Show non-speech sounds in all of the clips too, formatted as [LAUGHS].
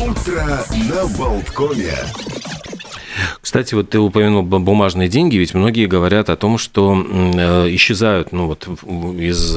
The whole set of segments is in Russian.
Утро на Болткоме. Кстати, вот ты упомянул бумажные деньги, ведь многие говорят о том, что э, исчезают ну, вот, из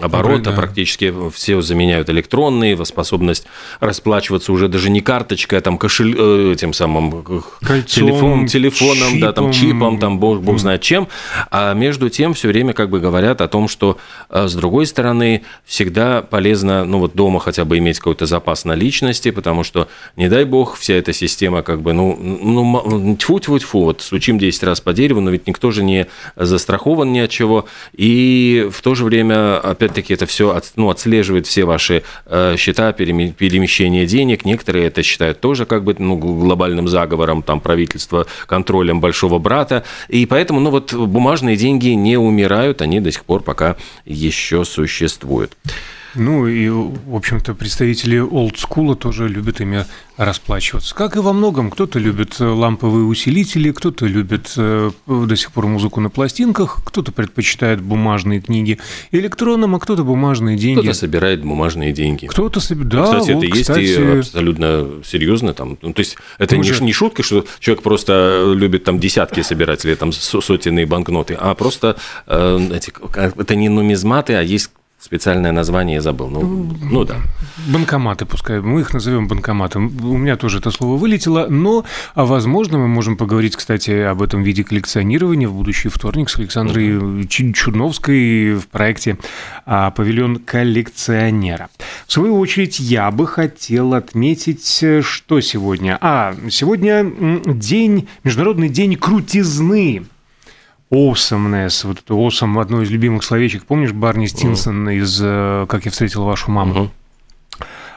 э, оборота, да. практически все заменяют электронные, способность расплачиваться уже даже не карточкой, а там кошель, э, этим самым Кольцом, телефон, телефоном, чипом. да, там чипом, там бог, бог знает чем. А между тем все время как бы говорят о том, что э, с другой стороны всегда полезно, ну вот дома хотя бы иметь какой-то запас наличности, потому что, не дай бог, вся эта система как бы, ну, ну тьфу-тьфу-тьфу, вот стучим 10 раз по дереву, но ведь никто же не застрахован ни от чего. И в то же время, опять опять-таки это все от, ну, отслеживает все ваши э, счета, перемещение денег. Некоторые это считают тоже как бы ну, глобальным заговором там, правительства, контролем большого брата. И поэтому ну, вот, бумажные деньги не умирают, они до сих пор пока еще существуют. Ну и, в общем-то, представители олдскула тоже любят ими расплачиваться. Как и во многом. Кто-то любит ламповые усилители, кто-то любит э, до сих пор музыку на пластинках, кто-то предпочитает бумажные книги электронным, а кто-то бумажные деньги. Кто-то собирает бумажные деньги. Кто-то собирает, да. Кстати, вот, это кстати... есть и абсолютно серьезно. Там, ну, то есть это не, же... не шутка, что человек просто любит там десятки собирать или там сотенные банкноты, а просто э, эти, это не нумизматы, а есть специальное название я забыл. Ну, ну да. Банкоматы, пускай. Мы их назовем банкоматом. У меня тоже это слово вылетело, но, а возможно, мы можем поговорить, кстати, об этом виде коллекционирования в будущий вторник с Александрой uh Чудновской в проекте а, «Павильон коллекционера». В свою очередь, я бы хотел отметить, что сегодня. А, сегодня день, Международный день крутизны. Awesomeness, вот это awesome, одно из любимых словечек. Помнишь Барни Стинсон из э, «Как я встретил вашу маму»? Uh-huh.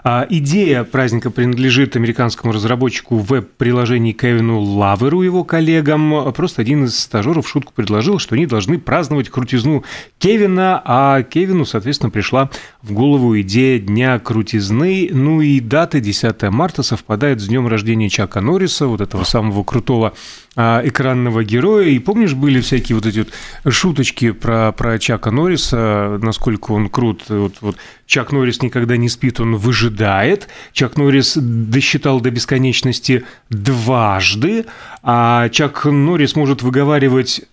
А, идея праздника принадлежит американскому разработчику веб-приложений Кевину Лаверу, его коллегам. Просто один из стажеров шутку предложил, что они должны праздновать крутизну Кевина, а Кевину, соответственно, пришла в голову идея Дня крутизны. Ну и дата 10 марта совпадает с днем рождения Чака Норриса, вот этого самого крутого экранного героя. И помнишь, были всякие вот эти вот шуточки про, про Чака Норриса, насколько он крут. Вот, вот Чак Норрис никогда не спит, он выжидает. Чак Норрис досчитал до бесконечности дважды, а Чак Норрис может выговаривать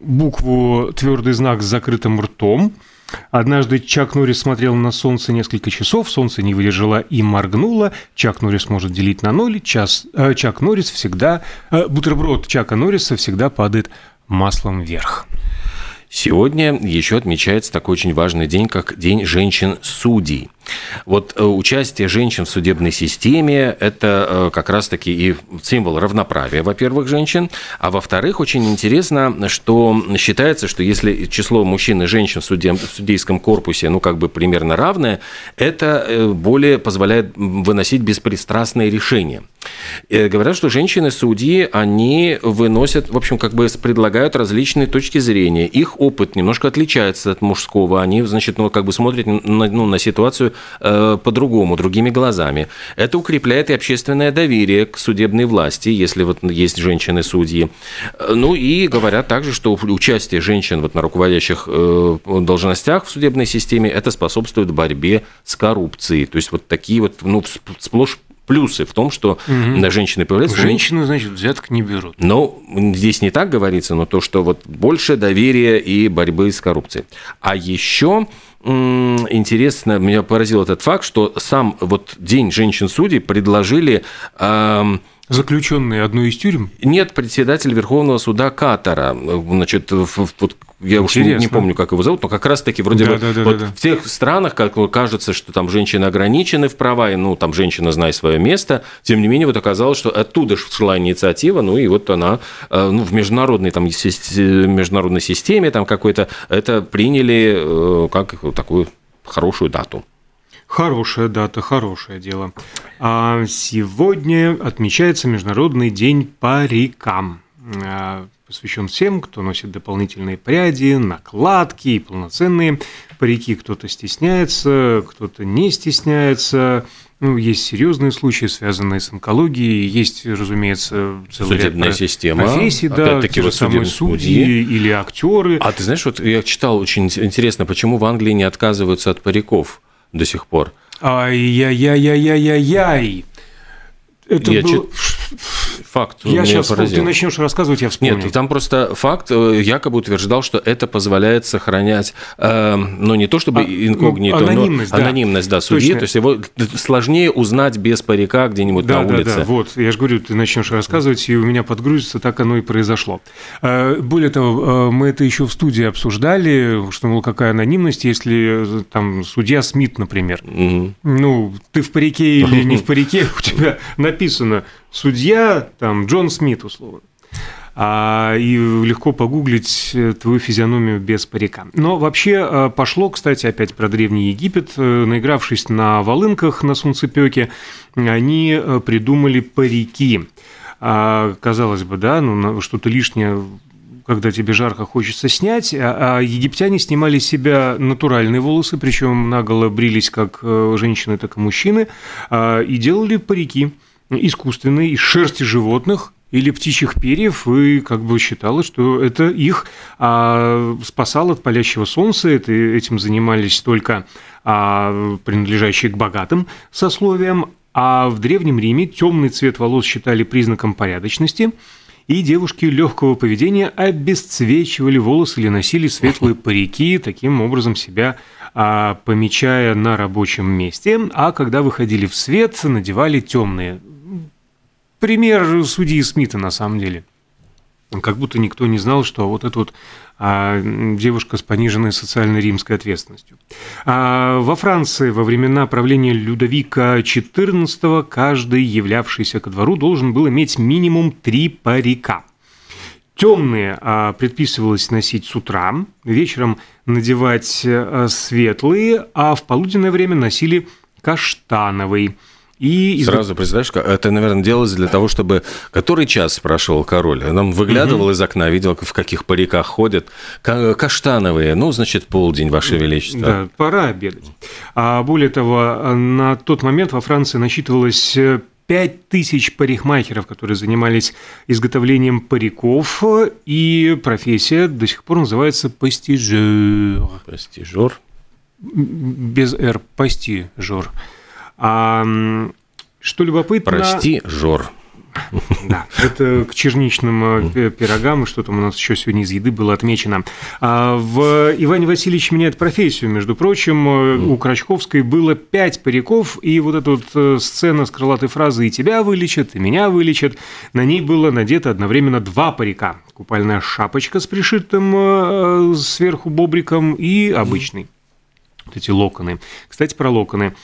букву твердый знак с закрытым ртом. Однажды Чак Норрис смотрел на солнце несколько часов, солнце не выдержало и моргнуло. Чак Норрис может делить на ноль, час, э, Чак Норрис всегда... Э, бутерброд Чака Норриса всегда падает маслом вверх. Сегодня еще отмечается такой очень важный день, как День женщин-судей. Вот э, участие женщин в судебной системе – это э, как раз-таки и символ равноправия, во-первых, женщин, а во-вторых, очень интересно, что считается, что если число мужчин и женщин в, судеб... в судейском корпусе, ну, как бы примерно равное, это э, более позволяет выносить беспристрастные решения. И говорят, что женщины-судьи, они выносят, в общем, как бы предлагают различные точки зрения. Их опыт немножко отличается от мужского. Они, значит, ну, как бы смотрят на, ну, на ситуацию э, по-другому, другими глазами. Это укрепляет и общественное доверие к судебной власти, если вот есть женщины-судьи. Ну и говорят также, что участие женщин вот на руководящих э, должностях в судебной системе это способствует борьбе с коррупцией. То есть вот такие вот ну, сплошь плюсы в том, что угу. женщины появляются. Женщины, значит, взяток не берут. Ну, здесь не так говорится, но то, что вот больше доверия и борьбы с коррупцией. А еще интересно, меня поразил этот факт, что сам вот День женщин-судей предложили заключенные одной из тюрем? Нет, председатель Верховного суда Катара. Значит, вот я уж не, не помню, как его зовут, но как раз-таки вроде да, бы да, да, вот да, да. в тех странах, как кажется, что там женщины ограничены в права, и, ну, там женщина знает свое место, тем не менее, вот оказалось, что оттуда шла инициатива, ну, и вот она э, ну, в международной, там, международной системе там какой-то, это приняли э, как такую хорошую дату. Хорошая дата, хорошее дело. А сегодня отмечается Международный день парикам. А, посвящен всем, кто носит дополнительные пряди, накладки и полноценные парики. Кто-то стесняется, кто-то не стесняется. Ну, есть серьезные случаи, связанные с онкологией, есть, разумеется, целый Судебная система, профессий, да, те же самые судьи или актеры. А ты знаешь, вот я читал очень интересно, почему в Англии не отказываются от париков? до сих пор. Ай-яй-яй-яй-яй-яй. Это я был... чит факт Я сейчас, поразил. ты начнешь рассказывать, я вспомню. Нет, там просто факт э, якобы утверждал, что это позволяет сохранять, э, ну не то чтобы А, инкогнито, ну, анонимность, но да. анонимность, да, судьи. Точно. То есть его сложнее узнать без парика где-нибудь Да, на да, улице. да, вот, я же говорю, ты начнешь рассказывать, и у меня подгрузится, так оно и произошло. Э, Более того, э, мы это еще в студии обсуждали, что, мол, какая анонимность, если там судья Смит, например, Мгм. ну, ты в парике или не в [LAUGHS] парике, у тебя написано судья, там, Джон Смит, условно. А, и легко погуглить э, твою физиономию без парика. Но вообще э, пошло, кстати, опять про Древний Египет. Э, Наигравшись на волынках на солнцепеке, они придумали парики. А, казалось бы, да, ну, что-то лишнее когда тебе жарко хочется снять, а, а египтяне снимали с себя натуральные волосы, причем наголо брились как женщины, так и мужчины, а, и делали парики искусственные из шерсти животных или птичьих перьев, и как бы считалось, что это их а, спасало от палящего солнца, это, этим занимались только а, принадлежащие к богатым сословиям, а в Древнем Риме темный цвет волос считали признаком порядочности, и девушки легкого поведения обесцвечивали волосы или носили светлые парики, таким образом себя а, помечая на рабочем месте, а когда выходили в свет, надевали темные. Пример судьи Смита на самом деле. Как будто никто не знал, что вот эта вот а, девушка с пониженной социальной римской ответственностью. А во Франции во времена правления Людовика XIV каждый, являвшийся ко двору, должен был иметь минимум три парика. Темные а, предписывалось носить с утра, вечером надевать а, светлые, а в полуденное время носили каштановый. И Сразу представляешь, это, наверное, делалось для того, чтобы... Который час спрашивал король? Он выглядывал из окна, видел, в каких париках ходят. Ка- Каштановые, ну, значит, полдень, Ваше Величество. Да, пора обедать. А более того, на тот момент во Франции насчитывалось 5 тысяч парикмахеров, которые занимались изготовлением париков, и профессия до сих пор называется пастижер. Постижор. Без «р», пастижер. А что любопытно... Прости, Жор. Да, это к черничным э, пи- пирогам, и что там у нас еще сегодня из еды было отмечено. А в Иване Васильевич меняет профессию, между прочим, э, у Крачковской было пять париков, и вот эта вот э, сцена с крылатой фразой «и тебя вылечат, и меня вылечат», на ней было надето одновременно два парика. Купальная шапочка с пришитым сверху бобриком и обычный. Вот эти локоны. Кстати, про локоны.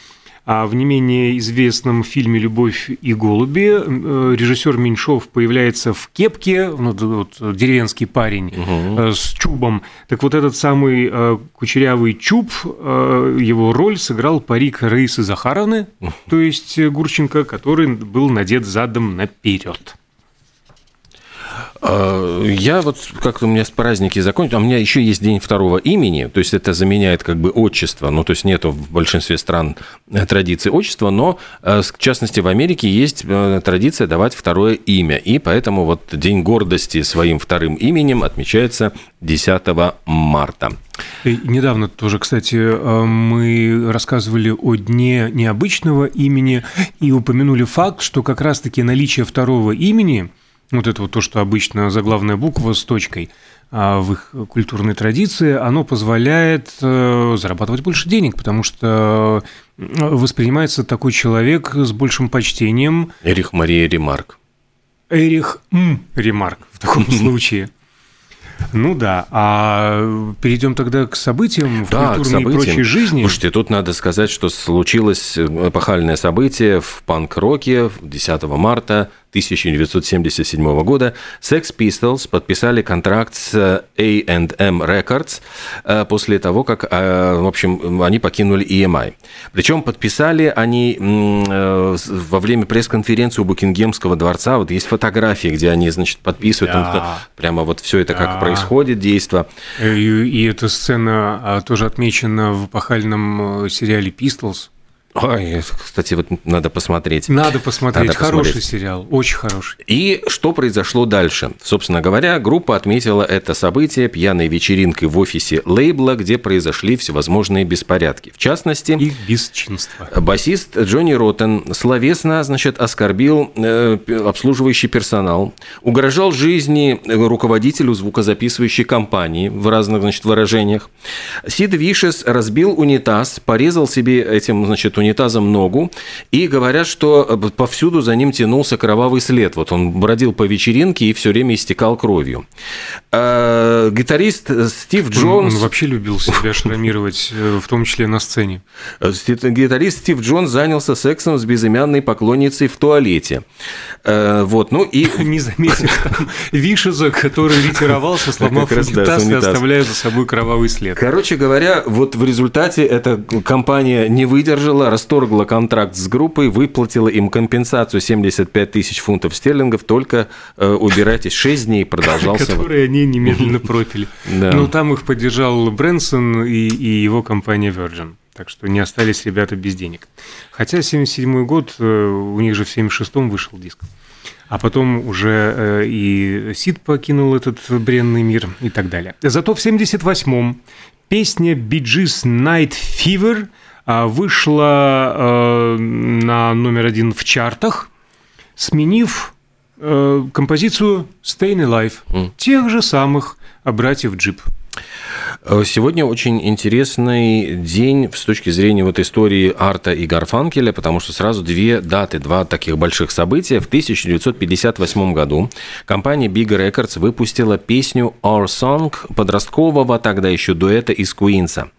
А в не менее известном фильме «Любовь и голуби» э, режиссер Меньшов появляется в кепке, ну, вот, деревенский парень э, с чубом. Так вот этот самый э, кучерявый чуб, его роль сыграл парик Раисы Захаровны, то есть Гурченко, который был надет задом наперед. А, Я вот как-то у меня с праздники закончились, а у меня еще есть день второго имени, то есть это заменяет как бы отчество, ну то есть нету в большинстве стран э, традиции отчества, но э, в частности в Америке есть э, традиция давать второе имя, и поэтому вот День гордости своим вторым именем отмечается 10 марта. И недавно тоже, кстати, мы рассказывали о дне необычного имени и упомянули факт, что как раз-таки наличие второго имени, вот это вот то, что обычно заглавная буква с точкой а, в их культурной традиции, оно позволяет э, зарабатывать больше денег, потому что э, воспринимается такой человек с большим почтением. Эрих Мария Ремарк. Эрих М. Ремарк в таком случае. Ну да, а перейдем тогда к событиям в Да, к культурной и событиям. прочей жизни. Слушайте, тут надо сказать, что случилось эпохальное событие в панк-роке 10 марта 1977 года. Sex Pistols подписали контракт с A&M Records э, после того, как, э, в общем, они покинули EMI. Причем подписали они э, во время пресс-конференции у Букингемского дворца. Вот есть фотографии, где они, значит, подписывают. Да. там прямо вот все это, как Да. происходит, действо. И, и эта сцена а, тоже отмечена в эпохальном сериале Pistols. Ой, кстати, вот надо посмотреть. Надо посмотреть. Надо хороший посмотреть. сериал, очень хороший. И что произошло дальше? Собственно говоря, группа отметила это событие пьяной вечеринкой в офисе лейбла, где произошли всевозможные беспорядки. В частности, И бесчинство. Басист Джонни Роттен словесно, значит, оскорбил э, обслуживающий персонал, угрожал жизни руководителю звукозаписывающей компании в разных, значит, выражениях. Сид Вишес разбил унитаз, порезал себе этим, значит, унитазом ногу, и говорят, что э, повсюду за ним тянулся кровавый след. Вот он бродил по вечеринке и все время истекал кровью. Э, Гитарист Стив Он- Джонс... Он вообще любил себя шрамировать, э, в том числе на сцене. Гитарист Стив Джонс занялся сексом с безымянной поклонницей в туалете. Э, Вот, ну и [LAUGHS] Не заметив там Вишеза, который ретировался, [LAUGHS] сломав раз, да, унитаз с и оставляя за собой кровавый след. Короче говоря, вот в результате эта компания не выдержала, расторгла контракт с группой, выплатила им компенсацию 75 тысяч фунтов стерлингов, только э, убирайтесь, 6 дней продолжался. Которые они немедленно пропили. [LAUGHS] Да. Но там их поддержал Брэнсон и, и его компания Virgin. Так что не остались ребята без денег. Хотя 77 год, э, у них же в 76-м вышел диск. А потом уже э, и Сид покинул этот бренный мир и так далее. Зато в 78-м песня Gees Night Fever вышла э, на номер один в чартах, сменив э, композицию Stayin' Alive Мгм. тех же самых братьев Джип. Э, Сегодня очень интересный день с точки зрения вот истории Арта и Гарфанкеля, потому что сразу две даты, два таких больших события. В 1958 году компания Big Records выпустила песню Our Song подросткового тогда еще дуэта из Куинса.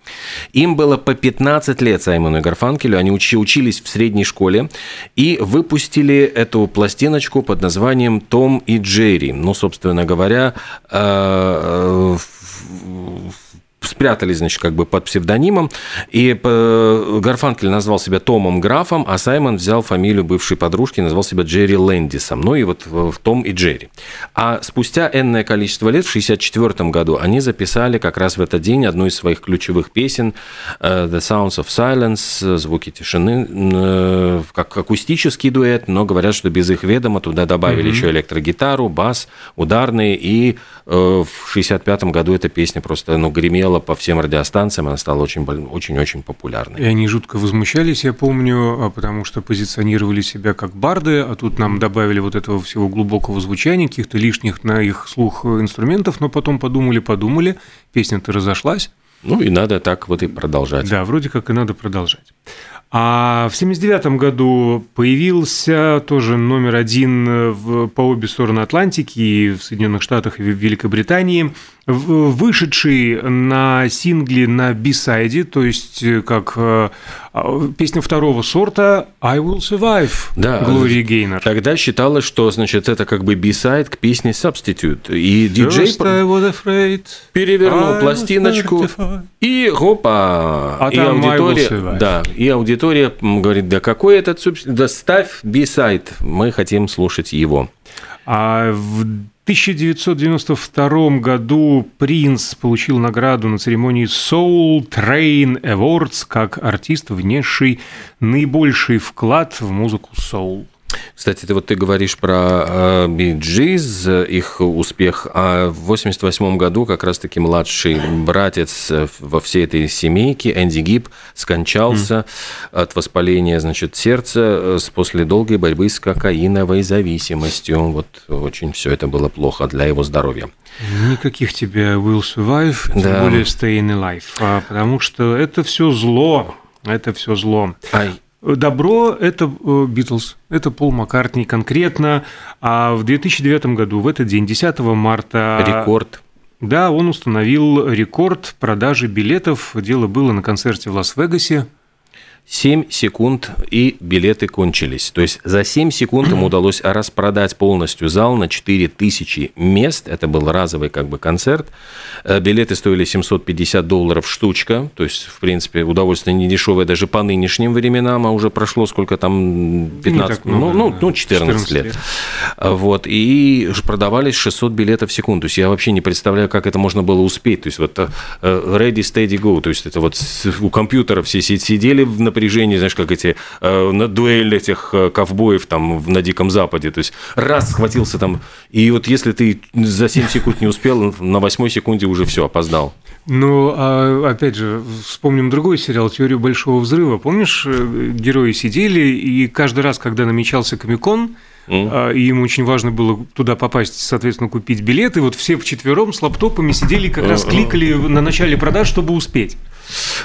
Им было по 15 лет Саймону и Гарфанкелю, они учи- учились в средней школе и выпустили эту пластиночку под названием «Том и Джерри». Ну, собственно говоря, э, в- Oof. Спрятались, значит, как бы под псевдонимом, и э, Гарфанкель назвал себя Томом Графом, а Саймон взял фамилию бывшей подружки и назвал себя Джерри Лэндисом, ну и вот в в Том и Джерри. А спустя энное количество лет, в 1964 году, они записали как раз в этот день одну из своих ключевых песен э, «The Sounds of Silence», э, «Звуки тишины», э, как акустический дуэт, но говорят, что без их ведома туда добавили еще электрогитару, бас, ударные, и э, в 1965 году эта песня просто ну, гремела по всем радиостанциям, она стала очень-очень популярной. И они жутко возмущались, я помню, а потому что позиционировали себя как барды, а тут нам добавили вот этого всего глубокого звучания, каких-то лишних на их слух инструментов, но потом подумали-подумали, песня-то разошлась, Ну и надо так вот и продолжать. да, вроде как и надо продолжать. А в 79 году появился тоже номер один э, в- по обе стороны Атлантики, и в Соединенных Штатах, и в Великобритании, вышедший на сингле на бисайде, то есть э, как э, а, песня второго сорта «I Will Survive» Да, Глории Гейнер. Тогда считалось, что, значит, это как бы бисайд к песне Substitute. И диджей afraid, перевернул пластиночку, и хопа, А и аудитория, да, и аудитория говорит, да какой этот субс- да ставь бисайд, мы хотим слушать его. А в 1992 году Принц получил награду на церемонии Soul Train Awards как артист, внесший наибольший вклад в музыку соул. Кстати, ты вот ты говоришь про Bee Gees, их успех, а в 88 году как раз-таки младший братец э, во всей этой семейке, Энди Гиб, скончался от воспаления, значит, сердца э, после долгой борьбы с кокаиновой зависимостью. Вот очень все это было плохо для его здоровья. Никаких тебе will survive, тем Да. более staying alive, а, потому что это все зло, это все зло. Ай, Добро – это Битлз, это Пол Маккартни конкретно. А в 2009 году, в этот день, 10 марта… рекорд. Да, он установил рекорд продажи билетов. Дело было на концерте в Лас-Вегасе. 7 секунд, и билеты кончились. То есть за 7 секунд ему [CLEARS THROAT] удалось распродать полностью зал на 4000 мест. Это был разовый как бы концерт. Э, Билеты стоили 750 долларов штучка. То есть, в принципе, удовольствие не дешевое даже по нынешним временам, а уже прошло сколько там, 15, так много, ну, ну, да. ну, 14, 14 лет. лет. А, Вот, и продавались 600 билетов в секунду. То есть я вообще не представляю, как это можно было успеть. То есть вот э, ready, steady, go. То есть это вот у компьютера все си- сидели в- на напряжении, знаешь, как эти э, на дуэль этих э, ковбоев там на Диком Западе. То есть раз схватился там, и вот если ты за 7 секунд не успел, на восьмой секунде уже все, опоздал. Ну, а опять же, вспомним другой сериал «Теорию большого взрыва». Помнишь, э, герои сидели, и каждый раз, когда намечался Комикон, Mm. И им очень важно было туда попасть, соответственно, купить билеты. Вот все вчетвером с лаптопами сидели, как раз кликали на начале продаж, чтобы успеть.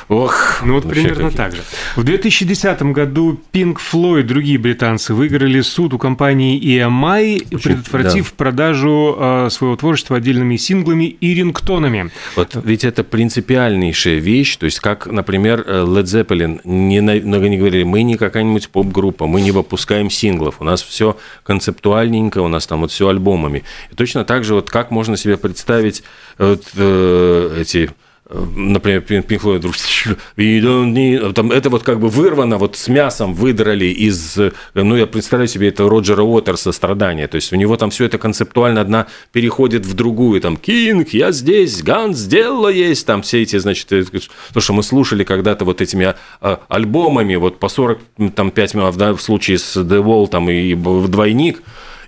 Ох, ну вот примерно какие. так же. В 2010 году Pink Floyd и другие британцы выиграли суд у компании EMI, Очень, предотвратив да. продажу э, своего творчества отдельными синглами и рингтонами. Вот ведь это принципиальнейшая вещь, то есть как, например, э, Led Zeppelin не, много не говорили, мы не какая-нибудь поп-группа, мы не выпускаем синглов, у нас все концептуальненько, у нас там вот все альбомами. И точно так же вот как можно себе представить вот, э, эти например, Pink Floyd, we don't need... там это вот как бы вырвано, вот с мясом выдрали из, ну, я представляю себе это Роджера Уотерса страдания, то есть у него там все это концептуально одна переходит в другую, там, Кинг, я здесь, Ганс, дело есть, там все эти, значит, э, то, что мы слушали когда-то вот этими а, альбомами, вот по 45 минут, в случае с The Wall, там, и двойник,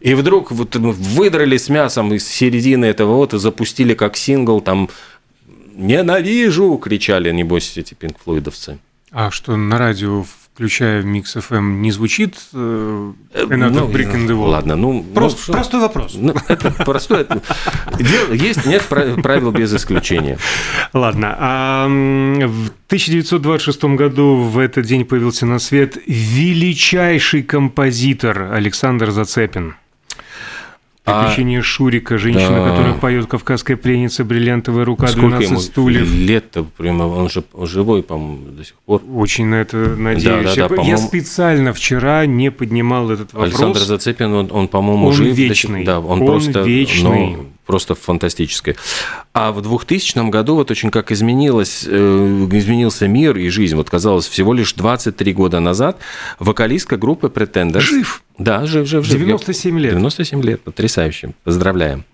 и вдруг вот выдрали с мясом из середины этого вот и запустили как сингл, там, ненавижу, кричали, небось, эти пинкфлойдовцы. А что на радио, включая Микс FM, эм, не звучит э, ну, Brick in the Wall? Ладно, ну... Просто, ну, простой вопрос. Ну, это простой... Есть, нет правил без исключения. Ладно. А в 1926 году в этот день появился на свет величайший композитор Александр Зацепин. Приключения а, Шурика, женщина, да. которая поет «Кавказская пленница», «Бриллиантовая рука», Сколько 12 ему стульев. лет-то прямо, он же живой, по-моему, до сих пор. Очень на это надеюсь. Да, да, да, Я специально вчера не поднимал этот вопрос. Александр Зацепин, он, он по-моему, он жив. вечный. Да, он, он просто... вечный. Но просто фантастическое. А в 2000 году вот очень как изменилось, э, изменился мир и жизнь. Вот казалось, всего лишь 23 года назад вокалистка группы Pretenders... Жив! Да, жив, жив, жив. 97 лет. 97 лет, потрясающе. Поздравляем.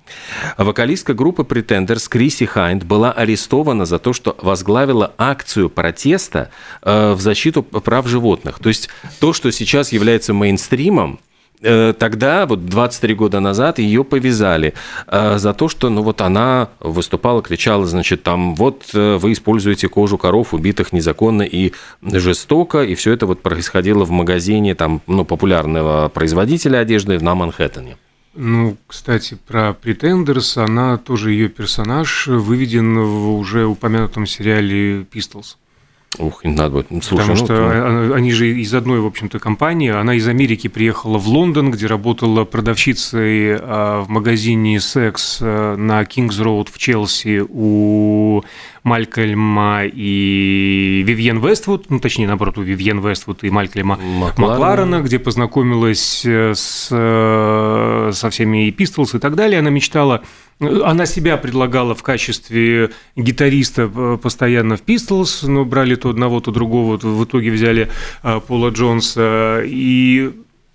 Вокалистка группы Pretenders Криси Хайнд была арестована за то, что возглавила акцию протеста э, в защиту прав животных. То есть то, что сейчас является мейнстримом, тогда, вот 23 года назад, ее повязали э, за то, что ну, вот она выступала, кричала, значит, там, вот э, вы используете кожу коров, убитых незаконно и жестоко, и все это вот происходило в магазине там, ну, популярного производителя одежды на Манхэттене. Ну, кстати, про Pretenders, она тоже ее персонаж выведен в уже упомянутом сериале Pistols. Ух, им надо будет. Слушай, Потому ну, что ты... они же из одной, в общем-то, компании. Она из Америки приехала в Лондон, где работала продавщицей а, в магазине «Секс» э, на Кингс-Роуд в Челси у Малькольма и Вивьен Вествуд, ну, точнее, наоборот, у Вивьен Вествуд и Малькольма Макларена, Макларена где познакомилась э, с, э, со всеми и Pistols и так далее. Она мечтала она себя предлагала в качестве гитариста э, постоянно в Pistols, но брали то одного, то другого. В итоге взяли Пола Джонса. И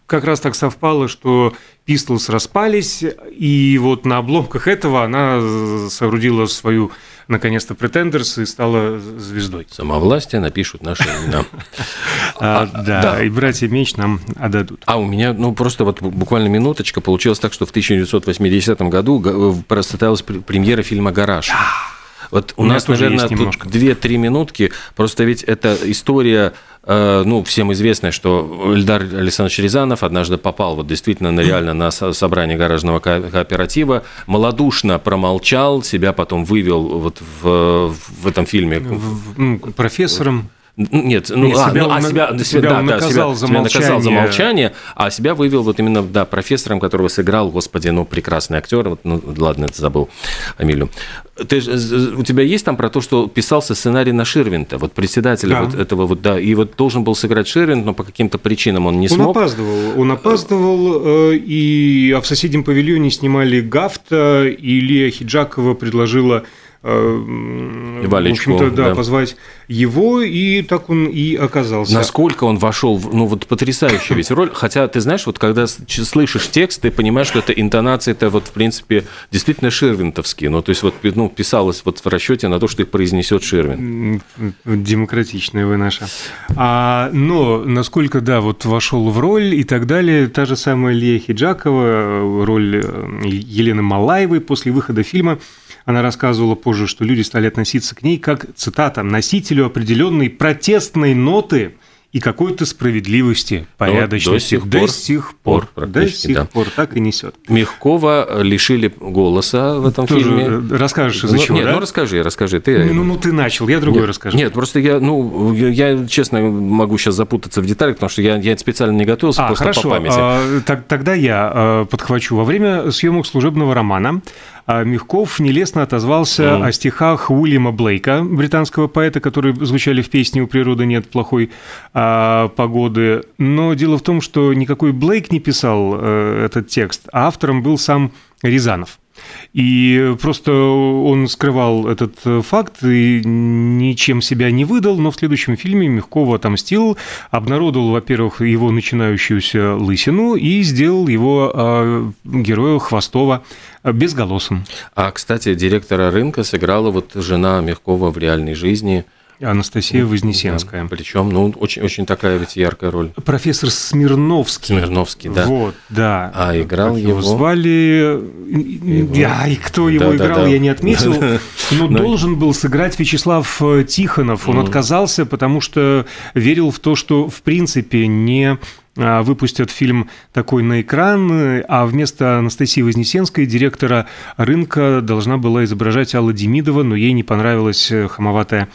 как раз так совпало, что Pistols распались, и вот на обломках этого она соорудила свою наконец-то претендерс и стала звездой. Самовластие напишут наши имена. А, да, и братья Меч нам отдадут. А у меня, ну, просто вот буквально минуточка. Получилось так, что в 1980 году э, состоялась премьера фильма «Гараж». Вот у, у нас, наверное, тут две-три минутки. Просто ведь это история Э, ну, всем известно, что Эльдар Александрович Рязанов однажды попал вот действительно на, реально на собрание гаражного кооператива, малодушно промолчал, себя потом вывел вот в, в этом фильме. Ну, профессором. Нет, ну, Нет, а, себя, ну, а себя, себя, да, он да, наказал, себя, за себя наказал за молчание, а себя вывел вот именно, да, профессором, которого сыграл, господи, ну, прекрасный актер, вот, ну, ладно, это забыл Амилю. Ты, у тебя есть там про то, что писался сценарий на Ширвинта, вот председателя да. вот этого вот, да, и вот должен был сыграть Ширвинт, но по каким-то причинам он не он смог. Он опаздывал, он опаздывал, э, и а в соседнем павильоне снимали Гафта, и Лия Хиджакова предложила в общем-то, да, да, позвать его, и так он и оказался. Насколько он вошел, ну вот потрясающая [LAUGHS] ведь роль, хотя ты знаешь, вот когда слышишь текст, ты понимаешь, что это интонация, это вот в принципе действительно ширвинтовские, ну то есть вот ну, писалось вот в расчете на то, что их произнесет Ширвин. Демократичная вы наша. А, но насколько, да, вот вошел в роль и так далее, та же самая Лия Хиджакова, роль э, Елены Малаевой после выхода фильма – она рассказывала позже, что люди стали относиться к ней как, цитата, «носителю определенной протестной ноты и какой-то справедливости, порядочности. До, до сих пор. До сих пор, до сих да. пор так и несет. Мягкова лишили голоса в этом Тоже фильме. Расскажешь из-за ну, чего, Нет, да? ну расскажи, расскажи. Ты... Ну, ну, ты начал, я другой нет, расскажу. Нет, просто я, ну, я, честно, могу сейчас запутаться в деталях, потому что я, я специально не готовился, а, просто хорошо. по памяти. А, так, тогда я подхвачу. Во время съемок служебного романа Мягков нелестно отозвался mm. о стихах Уильяма Блейка, британского поэта, которые звучали в песне «У природы нет плохой а, погоды». Но дело в том, что никакой Блейк не писал а, этот текст, а автором был сам Рязанов. И просто он скрывал этот факт и ничем себя не выдал, но в следующем фильме Мягкова отомстил, обнародовал, во-первых, его начинающуюся лысину и сделал его э, героя Хвостова безголосым. А, кстати, директора рынка сыграла вот жена Мягкова в реальной жизни – Анастасия Вознесенская. Да, причем, ну, очень, очень такая ведь яркая роль. Профессор Смирновский. Смирновский, да. Вот, да. А играл как его... звали... Его... Да, и кто его да, играл, да, да. я не отметил. [LAUGHS] Но должен был сыграть Вячеслав э, Тихонов. Он отказался, потому что верил в то, что, в принципе, не а, выпустят фильм такой на экран, а вместо Анастасии Вознесенской директора рынка должна была изображать Алла Демидова, но ей не понравилась э, хамоватая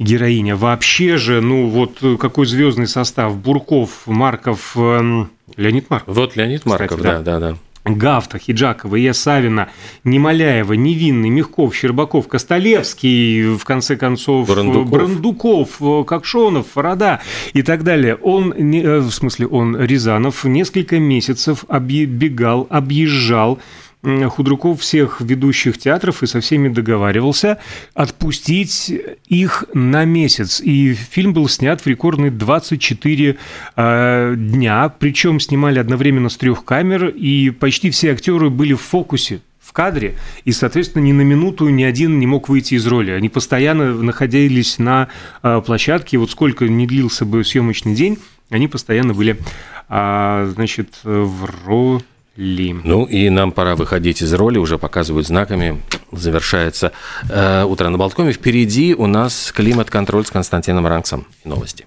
героиня. Вообще же, ну вот какой звездный состав. Бурков, Марков, эм, Леонид Марков. Вот Леонид Марков, кстати, да, да, да. Гафта, Хиджакова, Ия Савина, Немоляева, Невинный, Мягков, Щербаков, Костолевский, в конце концов, Брандуков, Брандуков Кокшонов, Фарада и так далее. Он, э, в смысле, он, Рязанов, несколько месяцев оббегал, объезжал худруков всех ведущих театров и со всеми договаривался отпустить их на месяц. И фильм был снят в рекордные 24 э, дня, причем снимали одновременно с трех камер, и почти все актеры были в фокусе в кадре, и, соответственно, ни на минуту ни один не мог выйти из роли. Они постоянно находились на э, площадке, вот сколько не длился бы съемочный день, они постоянно были, а, значит, в роли ли. Ну и нам пора выходить из роли, уже показывают знаками, завершается э, утро на Болткоме. Впереди у нас климат-контроль с Константином Ранксом. Новости.